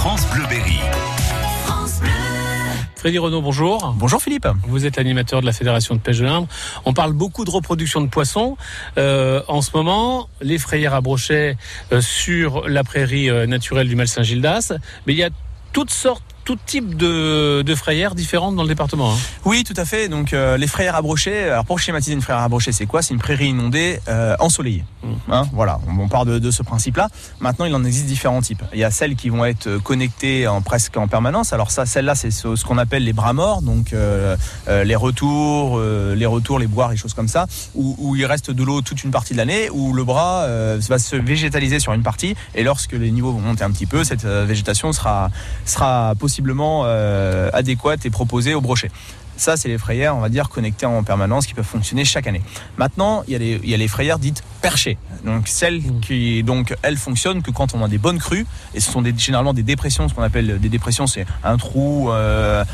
France Bleu Berry. Freddy Renaud, bonjour. Bonjour Philippe. Vous êtes animateur de la Fédération de pêche de l'Indre. On parle beaucoup de reproduction de poissons. Euh, en ce moment, les frayères à brochet euh, sur la prairie euh, naturelle du Mal-Saint-Gildas. Mais il y a toutes sortes tout type de, de, frayères différentes dans le département. Hein. Oui, tout à fait. Donc euh, les frayères à brochet. Alors pour schématiser une frayère à brochet, c'est quoi? C'est une prairie inondée euh, ensoleillée. Mmh. Hein, voilà, on, on, part de, de ce principe-là. Maintenant, il en existe différents types. Il y a celles qui vont être connectées en presque en permanence. Alors ça, celles-là, c'est ce, ce qu'on appelle les bras morts, donc euh, les retours, les retours, les boires, les choses comme ça, où, où il reste de l'eau toute une partie de l'année, où le bras va se végétaliser sur une partie, et lorsque les niveaux vont monter un petit peu, cette végétation sera sera possible euh, adéquate et proposée au brochet. Ça, c'est les frayères, on va dire, connectées en permanence qui peuvent fonctionner chaque année. Maintenant, il y a les, il y a les frayères dites perchées. Donc, celles qui, donc, elles fonctionnent que quand on a des bonnes crues. Et ce sont généralement des dépressions, ce qu'on appelle des dépressions, c'est un trou, euh,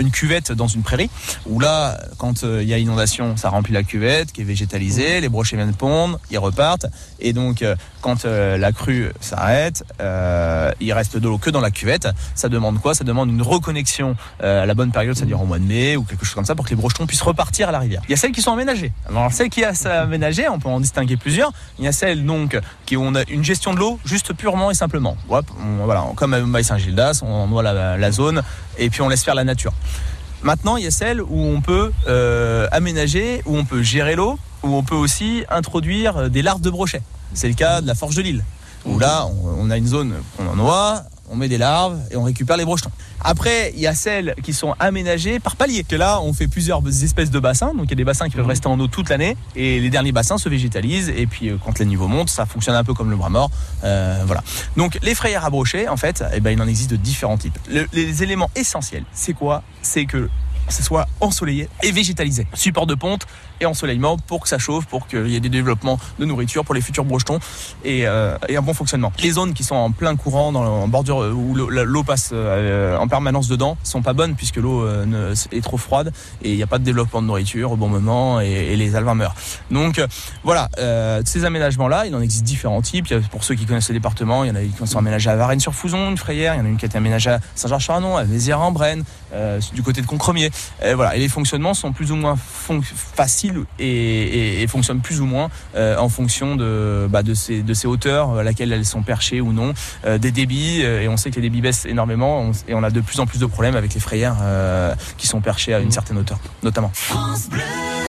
une cuvette dans une prairie. Où là, quand euh, il y a inondation, ça remplit la cuvette qui est végétalisée, les brochets viennent pondre, ils repartent. Et donc, euh, quand euh, la crue s'arrête, euh, il reste de l'eau que dans la cuvette. Ça demande quoi? Ça demande une reconnexion à la bonne période, c'est-à-dire au mois de mai ou quelque chose comme ça pour que les brochetons puissent repartir à la rivière. Il y a celles qui sont aménagées. Alors celles qui sont aménagées, on peut en distinguer Il y a celles donc qui ont une gestion de l'eau juste purement et simplement. Voilà, comme à Maï Saint-Gildas, on noie la, la zone et puis on laisse faire la nature. Maintenant, il y a celles où on peut euh, aménager, où on peut gérer l'eau, où on peut aussi introduire des larves de brochet. C'est le cas de la Forge de Lille, où là, on, on a une zone qu'on en noie, on met des larves et on récupère les brochetons. Après, il y a celles qui sont aménagées par palier. Que là, on fait plusieurs espèces de bassins. Donc, il y a des bassins qui peuvent rester en eau toute l'année. Et les derniers bassins se végétalisent. Et puis, quand les niveaux montent, ça fonctionne un peu comme le bras mort. Euh, voilà. Donc, les frayères à brochet, en fait, eh ben, il en existe de différents types. Le, les éléments essentiels, c'est quoi? C'est que ce soit ensoleillé et végétalisé. Support de ponte et ensoleillement pour que ça chauffe, pour qu'il y ait des développements de nourriture pour les futurs brochetons et, euh, et, un bon fonctionnement. Les zones qui sont en plein courant, dans, en bordure où l'eau passe euh, en permanence dedans, sont pas bonnes puisque l'eau euh, est trop froide et il n'y a pas de développement de nourriture au bon moment et, les alevins meurent. Donc voilà, euh, ces aménagements-là, il en existe différents types. Pour ceux qui connaissent le département, il y en a qui sont aménagés à Varennes-sur-Fouzon, une frayère, il y en a une qui a été aménagée à Saint-Georges-Charanon, à Vézières-en-Brenne, du côté de Concremier. Et voilà, et les fonctionnements sont plus ou moins faciles et, et, et, fonctionnent plus ou moins euh, en fonction de, bah, de, ces, de ces hauteurs à laquelle elles sont perchées ou non, euh, des débits, et on sait que les débits baissent énormément, on, et on a de plus en plus de problèmes avec les frayères euh, qui sont perchées à une certaine hauteur, notamment.